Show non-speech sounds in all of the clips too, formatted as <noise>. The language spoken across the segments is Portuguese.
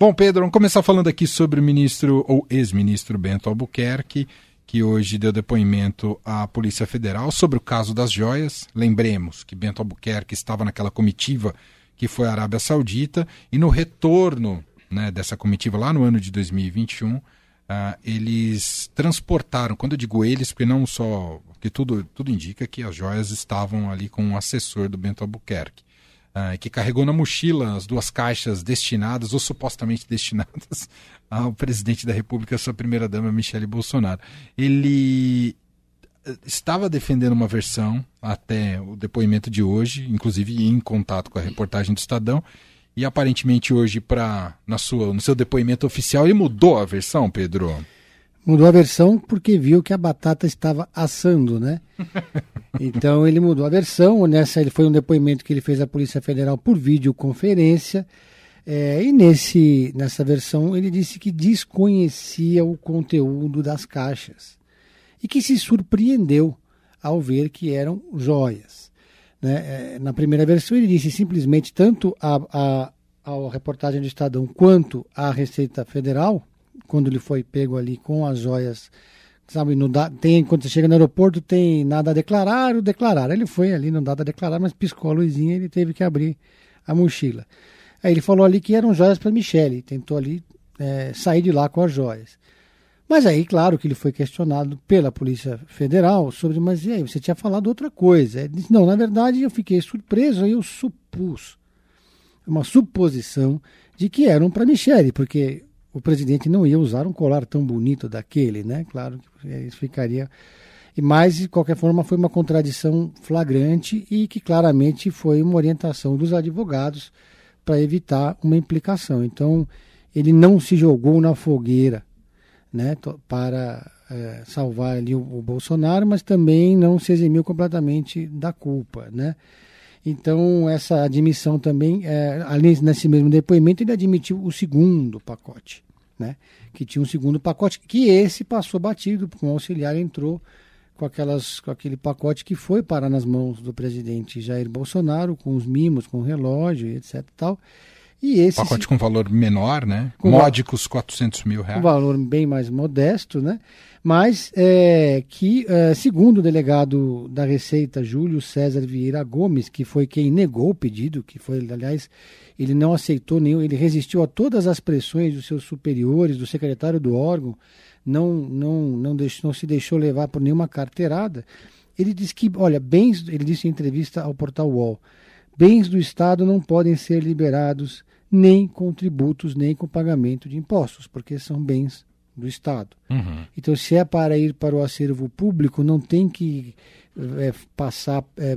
Bom, Pedro, vamos começar falando aqui sobre o ministro ou ex-ministro Bento Albuquerque, que hoje deu depoimento à Polícia Federal sobre o caso das joias. Lembremos que Bento Albuquerque estava naquela comitiva que foi à Arábia Saudita e no retorno né, dessa comitiva lá no ano de 2021, uh, ah, eles transportaram, quando eu digo eles, porque não só, que tudo, tudo indica que as joias estavam ali com um assessor do Bento Albuquerque uh, que carregou na mochila as duas caixas destinadas, ou supostamente destinadas, <laughs> ao presidente da República, sua primeira-dama, Michele Bolsonaro. Ele eh, estava defendendo uma versão até o depoimento de hoje, inclusive em contato com a reportagem do Estadão, e aparentemente hoje, pra, na sua, no seu depoimento oficial, ele mudou a versão, Pedro? Mudou a versão porque viu que a batata estava assando, né? <laughs> Então ele mudou a versão. Nessa ele foi um depoimento que ele fez à Polícia Federal por videoconferência. É, e nesse, nessa versão ele disse que desconhecia o conteúdo das caixas e que se surpreendeu ao ver que eram joias. Né? É, na primeira versão ele disse simplesmente tanto a, a, a reportagem do Estadão quanto à Receita Federal quando ele foi pego ali com as joias, sabe, no tem, quando você chega no aeroporto tem nada a declarar, o declarar. Ele foi ali, não dado a declarar, mas piscou a luzinha e ele teve que abrir a mochila. Aí ele falou ali que eram joias para Michele, tentou ali é, sair de lá com as joias. Mas aí, claro que ele foi questionado pela Polícia Federal sobre, mas e aí, você tinha falado outra coisa. Ele disse, não, na verdade eu fiquei surpreso, aí eu supus, uma suposição de que eram para Michele, porque o presidente não ia usar um colar tão bonito daquele, né? Claro que isso ficaria. Mas, de qualquer forma, foi uma contradição flagrante e que claramente foi uma orientação dos advogados para evitar uma implicação. Então, ele não se jogou na fogueira né, para é, salvar ali o, o, Bolsonaro, mas também não se eximiu completamente da culpa. Né? Então, essa admissão também, é, além nesse mesmo depoimento, ele admitiu o segundo pacote, né? que tinha um segundo pacote, que esse passou batido, porque o auxiliar entrou com, aquelas, com aquele pacote que foi parar nas mãos do presidente Jair Bolsonaro, com os mimos, com o relógio, etc. Tal. E esse pacote com valor menor, né? Módicos 400 mil reais. Um valor bem mais modesto, né? Mas é, que, é, segundo o delegado da Receita, Júlio César Vieira Gomes, que foi quem negou o pedido, que foi, aliás, ele não aceitou nenhum, ele resistiu a todas as pressões dos seus superiores, do secretário do órgão, não, não, não, deixou, não se deixou levar por nenhuma carteirada. Ele disse que, olha, bens, ele disse em entrevista ao portal UOL, bens do Estado não podem ser liberados nem com tributos, nem com pagamento de impostos, porque são bens do Estado. Uhum. Então, se é para ir para o acervo público, não tem que é, passar é,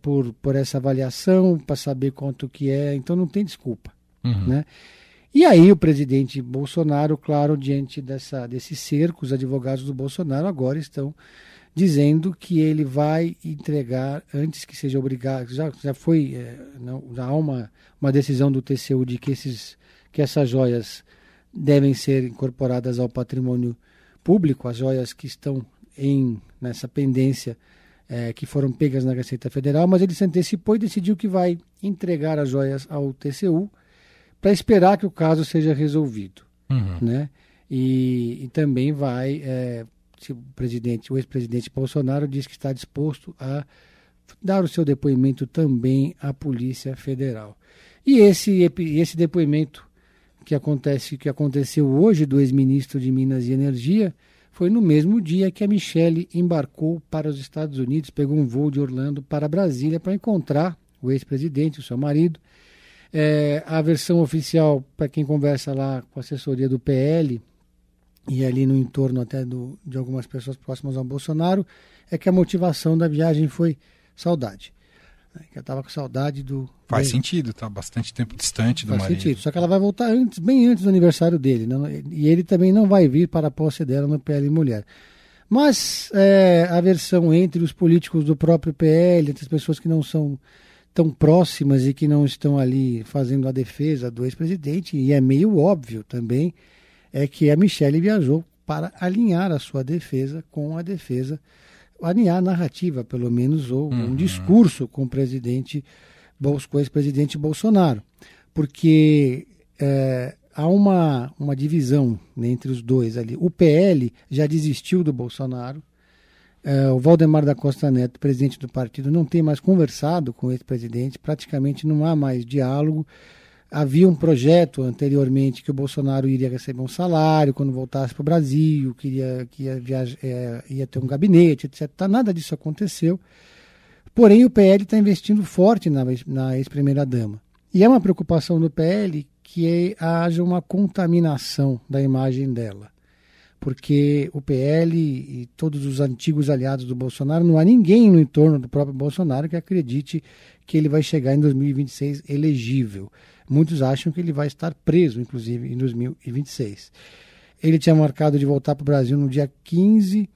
por, por essa avaliação para saber quanto que é, então não tem desculpa. Uhum. Né? E aí o presidente Bolsonaro, claro, diante dessa, desse cerco, os advogados do Bolsonaro agora estão dizendo que ele vai entregar antes que seja obrigado, já, já foi, é, não, já há uma, uma decisão do TCU de que, esses, que essas joias devem ser incorporadas ao patrimônio público, as joias que estão em nessa pendência é, que foram pegas na Receita Federal, mas ele se antecipou e decidiu que vai entregar as joias ao TCU para esperar que o caso seja resolvido, uhum. né? E, e, também vai, é, o presidente, o ex-presidente Bolsonaro diz que está disposto a dar o seu depoimento também à Polícia Federal. E esse, esse depoimento que acontece que aconteceu hoje do ex-ministro de Minas e Energia foi no mesmo dia que a Michelle embarcou para os Estados Unidos, pegou um voo de Orlando para Brasília para encontrar o ex-presidente, o seu marido. É, a versão oficial, para quem conversa lá com a assessoria do PL e ali no entorno até do, de algumas pessoas próximas ao Bolsonaro, é que a motivação da viagem foi saudade. Né, que ela estava com saudade do. Faz sentido, tá bastante tempo distante do Faz marido. sentido, só que ela vai voltar antes, bem antes do aniversário dele. Né? E ele também não vai vir para a posse dela no PL Mulher. Mas é, a versão entre os políticos do próprio PL, entre as pessoas que não são tão próximas e que não estão ali fazendo a defesa do ex-presidente, e é meio óbvio também, é que a Michelle viajou para alinhar a sua defesa com a defesa alinhar a narrativa, pelo menos, ou uhum. um discurso com o presidente, com o ex-presidente Bolsonaro. Porque é, há uma, uma divisão né, entre os dois ali. O PL já desistiu do Bolsonaro. É, o Valdemar da Costa Neto, presidente do partido, não tem mais conversado com esse presidente, praticamente não há mais diálogo. Havia um projeto anteriormente que o Bolsonaro iria receber um salário quando voltasse para o Brasil, que ia, que ia, é, ia ter um gabinete, etc. Nada disso aconteceu. Porém, o PL está investindo forte na, na ex-primeira-dama. E é uma preocupação do PL que haja uma contaminação da imagem dela. Porque o PL e todos os antigos aliados do Bolsonaro, não há ninguém no entorno do próprio Bolsonaro que acredite que ele vai chegar em 2026 elegível. Muitos acham que ele vai estar preso, inclusive, em 2026. Ele tinha marcado de voltar para o Brasil no dia 15,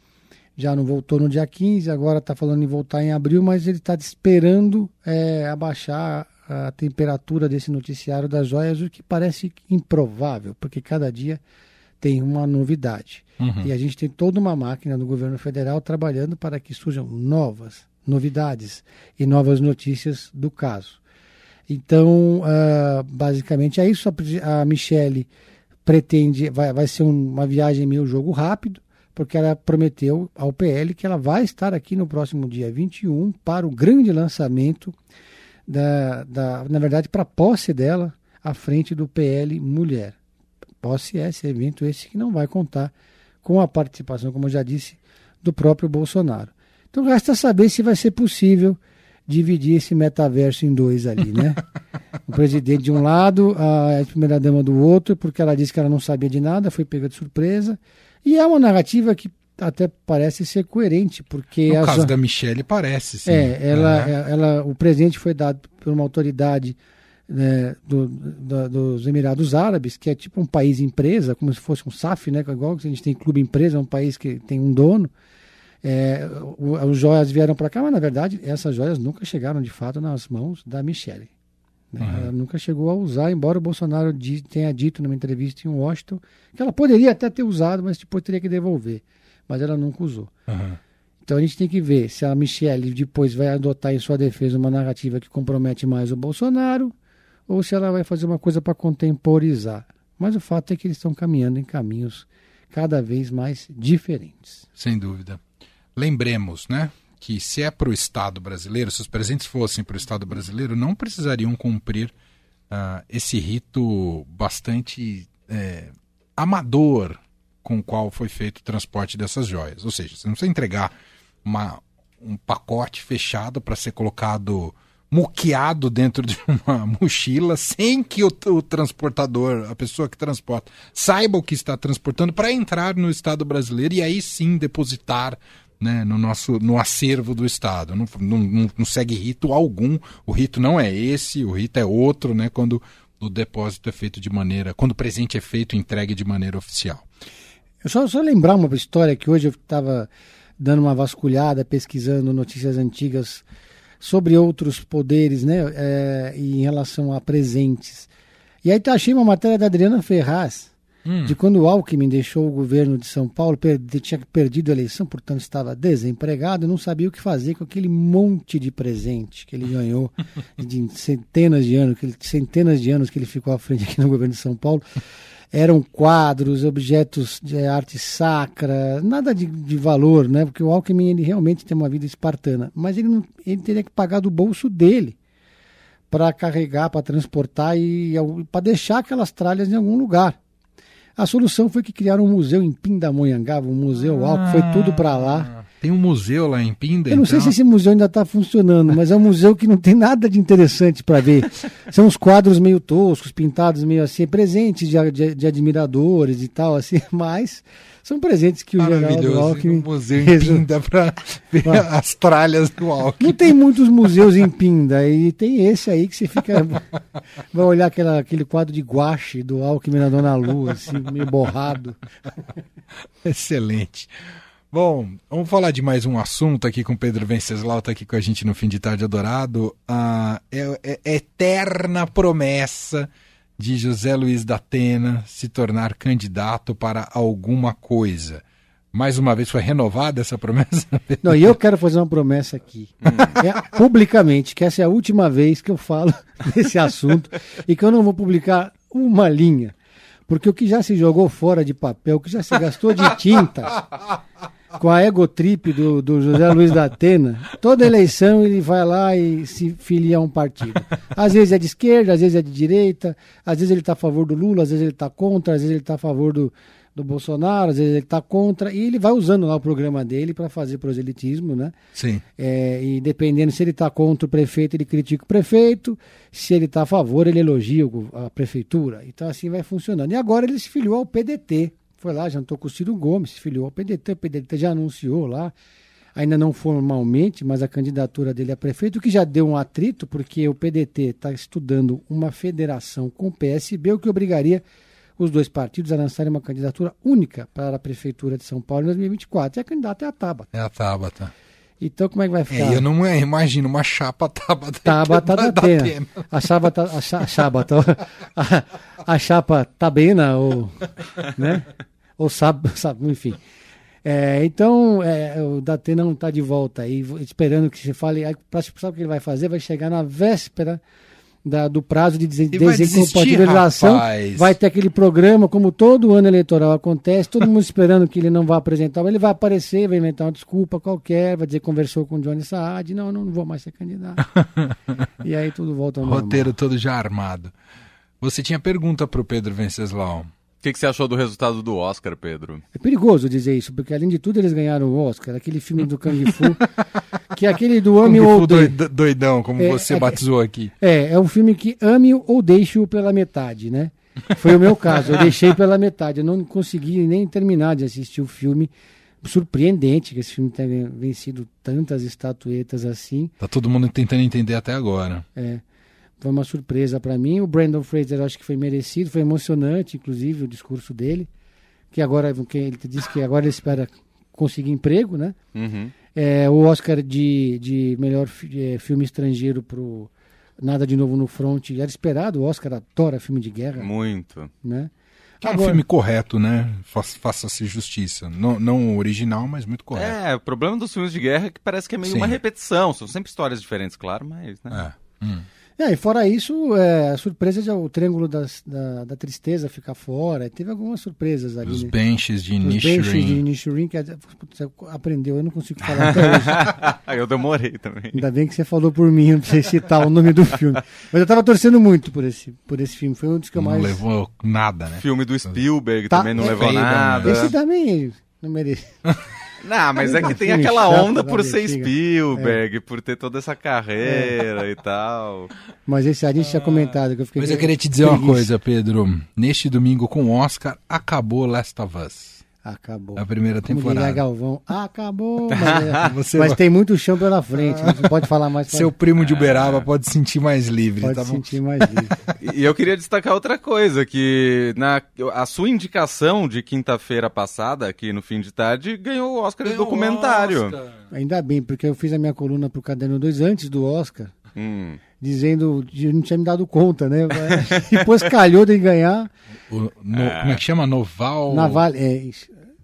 já não voltou no dia 15, agora está falando em voltar em abril, mas ele está esperando é, abaixar a temperatura desse noticiário das joias, o que parece improvável, porque cada dia tem uma novidade. Uhum. E a gente tem toda uma máquina do governo federal trabalhando para que surjam novas novidades e novas notícias do caso. Então, uh, basicamente é isso. A, a Michelle pretende, vai, vai ser um, uma viagem meio jogo rápido, porque ela prometeu ao PL que ela vai estar aqui no próximo dia 21 para o grande lançamento da, da na verdade, para a posse dela à frente do PL Mulher. Posse é esse evento esse que não vai contar com a participação, como eu já disse, do próprio Bolsonaro. Então resta saber se vai ser possível dividir esse metaverso em dois ali, né? <laughs> o presidente de um lado, a primeira-dama do outro, porque ela disse que ela não sabia de nada, foi pega de surpresa. E é uma narrativa que até parece ser coerente, porque... No caso da Michelle parece, sim. É, ela, é. ela, o presente foi dado por uma autoridade né, do, do, dos Emirados Árabes, que é tipo um país empresa, como se fosse um SAF, né, igual que a gente tem clube empresa, é um país que tem um dono. É, os joias vieram para cá, mas na verdade essas joias nunca chegaram de fato nas mãos da Michelle. Né? Uhum. Ela nunca chegou a usar, embora o Bolsonaro tenha dito numa entrevista em Washington que ela poderia até ter usado, mas depois teria que devolver mas ela nunca usou. Uhum. Então a gente tem que ver se a Michelle depois vai adotar em sua defesa uma narrativa que compromete mais o Bolsonaro ou se ela vai fazer uma coisa para contemporizar. Mas o fato é que eles estão caminhando em caminhos cada vez mais diferentes. Sem dúvida. Lembremos, né, que se é para o Estado brasileiro, se os presentes fossem para o Estado brasileiro, não precisariam cumprir uh, esse rito bastante é, amador, com o qual foi feito o transporte dessas joias. Ou seja, você não precisa entregar uma, um pacote fechado para ser colocado muqueado dentro de <laughs> uma mochila sem que o, o, transportador, a pessoa que transporta, saiba o que está transportando para entrar no Estado brasileiro e aí sim depositar né, no nosso no acervo do Estado. Não, não, não, segue rito algum. O rito não é esse, o rito é outro, né, quando o depósito é feito de maneira, quando o presente é feito entregue de maneira oficial. Eu só, só lembrar uma história que hoje eu estava dando uma vasculhada, pesquisando notícias antigas sobre outros poderes, né, é, em relação a presentes. E aí tá, achei uma matéria da Adriana Ferraz, hum. de quando o Alckmin deixou o governo de São Paulo, tinha perdido a eleição, portanto estava desempregado e não sabia o que fazer com aquele monte de presente que ele ganhou <laughs> de centenas de anos, centenas de anos que ele ficou à frente aqui no governo de São Paulo eram quadros, objetos de arte sacra, nada de, de valor, né? Porque o Alckmin ele realmente tem uma vida espartana, mas ele, não, ele teria que pagar do bolso dele para carregar, para transportar e, e para deixar aquelas tralhas em algum lugar. A solução foi que criaram um museu em Pindamonhangaba, um museu ah, Alckmin, foi tudo para lá. Tem um museu lá em Pinda? Eu não então? sei se esse museu ainda está funcionando, mas é um museu que não tem nada de interessante para ver. São os quadros meio toscos, pintados meio assim, presentes de, de, de admiradores e tal, assim, <laughs> mas são presentes que o Geraldo Alckmin... Um museu em Pinda para <laughs> ver as tralhas do Alckmin. Não tem muitos museus em Pinda, e tem esse aí que você fica... <laughs> vai olhar aquela, aquele quadro de guache do Alckmin na Dona Lua, assim, meio borrado. Excelente. Bom, vamos falar de mais um assunto aqui com Pedro Venceslau, está aqui com a gente no Fim de Tarde Adorado. A é, é, é eterna promessa de José Luiz da Atena se tornar candidato para alguma coisa. Mais uma vez foi renovada essa promessa? <laughs> Não, e eu quero fazer uma promessa aqui, é, publicamente, que essa é a última vez que eu falo <laughs> desse assunto e que eu não vou publicar uma linha Porque o que já se jogou fora de papel, o que já se gastou de tinta <laughs> com a egotrip do, do José Luiz da Atena, toda eleição ele vai lá e se filia a um partido. Às vezes é de esquerda, às vezes é de direita, às vezes ele está a favor do Lula, às vezes ele está contra, às vezes ele está a favor do, do Bolsonaro, às vezes ele está contra, e ele vai usando lá o programa dele para fazer proselitismo, né? Sim. É, e dependendo se ele está contra o prefeito, ele critica o prefeito, se ele está a favor, ele elogia a prefeitura. Então assim vai funcionando. E agora ele se filiou ao PDT, foi lá, jantou com o Ciro Gomes, filiou ao PDT, o PDT já anunciou lá, ainda não formalmente, mas a candidatura dele a prefeito, que já deu um atrito, porque o PDT está estudando uma federação com o PSB, o que obrigaria os dois partidos a lançarem uma candidatura única para a prefeitura de São Paulo em 2024. E a candidata é a Tabata. É a Tabata. Então, como é que vai ficar? É, eu não imagino uma chapa <laughs> Tabata. Tabata da, da Atena. A chapa, a, chapa, a, a chapa Tabena, ou, né? ou sabe, sabe enfim. É, então, é, o Datena não está de volta aí, esperando que se fale. Sabe o que ele vai fazer? Vai chegar na véspera da, do prazo de desincompatibilização. Vai, vai ter aquele programa, como todo ano eleitoral acontece, todo mundo <laughs> esperando que ele não vá apresentar, ele vai aparecer, vai inventar uma desculpa qualquer, vai dizer que conversou com o Johnny Saad, não, não, não vou mais ser candidato. <laughs> e aí tudo volta ao Roteiro todo já armado. Você tinha pergunta para o Pedro Venceslau que, que você achou do resultado do Oscar, Pedro? É perigoso dizer isso, porque além de tudo eles ganharam o Oscar, aquele filme do Kung Fu, que é aquele do <laughs> Ame ou Deixe. Doidão, como é, você é, batizou aqui. É, é um filme que ame ou deixe-o pela metade, né? Foi o meu caso, eu deixei pela metade, eu não consegui nem terminar de assistir o filme. Surpreendente que esse filme tenha vencido tantas estatuetas assim. Tá todo mundo tentando entender até agora. É foi uma surpresa para mim. O Brandon Fraser acho que foi merecido, foi emocionante, inclusive, o discurso dele. Que agora, que ele disse que agora ele espera conseguir emprego, né? Uhum. É, o Oscar de, de melhor é, filme estrangeiro pro Nada de Novo no Front era esperado. O Oscar adora filme de guerra. Muito. Né? Que é um filme correto, né? Faça-se justiça. Não, não original, mas muito correto. É, o problema dos filmes de guerra é que parece que é meio Sim. uma repetição. São sempre histórias diferentes, claro, mas. Né? É. Hum. É, e fora isso, é, a surpresa de o Triângulo das, da, da Tristeza ficar fora. Teve algumas surpresas ali. Os né? benches de Nishirin. Os benches de Nishirin, que você aprendeu, eu não consigo falar até hoje. <laughs> eu demorei também. Ainda bem que você falou por mim, não precisa citar o nome do filme. Mas eu tava torcendo muito por esse, por esse filme. Foi um dos que eu mais... Não levou nada, né? Filme do Spielberg tá, também não é, levou nada. Esse também não merece. <laughs> Não, mas é que tem aquela onda por ser Spielberg, é. por ter toda essa carreira é. e tal. Mas esse a gente tinha comentado que eu fiquei. Mas eu queria te dizer uma coisa, Pedro. Neste domingo com o Oscar, acabou Last of Us. Acabou. A primeira temporada. Galvão, acabou. <laughs> Mas, é, mas tem muito chão pela frente. Não pode falar mais. <laughs> Seu primo de Uberaba pode se sentir mais livre. Pode tá se sentir mais livre. <laughs> e eu queria destacar outra coisa, que na, a sua indicação de quinta-feira passada, aqui no fim de tarde, ganhou o Oscar ganhou de documentário. Oscar. Ainda bem, porque eu fiz a minha coluna pro Caderno 2 antes do Oscar. Hum. Dizendo, eu não tinha me dado conta, né? Depois calhou de ganhar. O, no, é. Como é que chama? Noval. Naval, é,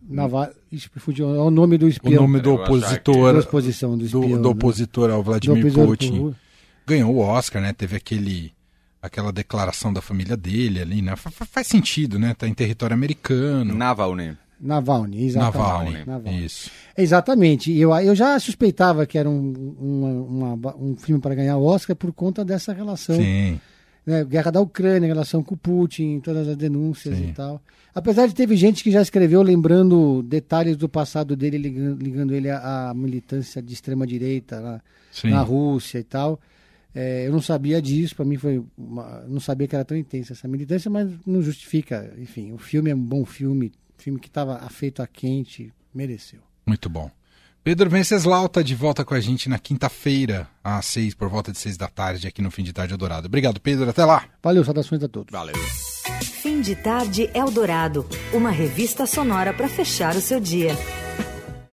Naval, é o nome do espião. O nome do opositor. Exposição do, espião, do, do opositor ao Vladimir Putin. Ganhou o Oscar, né? Teve aquele aquela declaração da família dele ali, né? Faz, faz sentido, né? Tá em território americano. Navalny. Navalny, exatamente. Navalny, Navalny. isso. Exatamente. Eu, eu já suspeitava que era um, uma, uma, um filme para ganhar o Oscar por conta dessa relação. Sim. Né? Guerra da Ucrânia, relação com o Putin, todas as denúncias Sim. e tal. Apesar de teve gente que já escreveu lembrando detalhes do passado dele, ligando, ligando ele à, militância de extrema direita na, na Rússia e tal. É, eu não sabia disso, para mim foi. Uma, não sabia que era tão intensa essa militância, mas não justifica. Enfim, o filme é um bom filme, filme que estava afeito a quente, mereceu. Muito bom. Pedro Venceslau está de volta com a gente na quinta-feira, às seis, por volta de seis da tarde, aqui no Fim de Tarde Eldorado. Obrigado, Pedro. Até lá. Valeu, saudações a todos. Valeu. Fim de Tarde Eldorado, uma revista sonora para fechar o seu dia.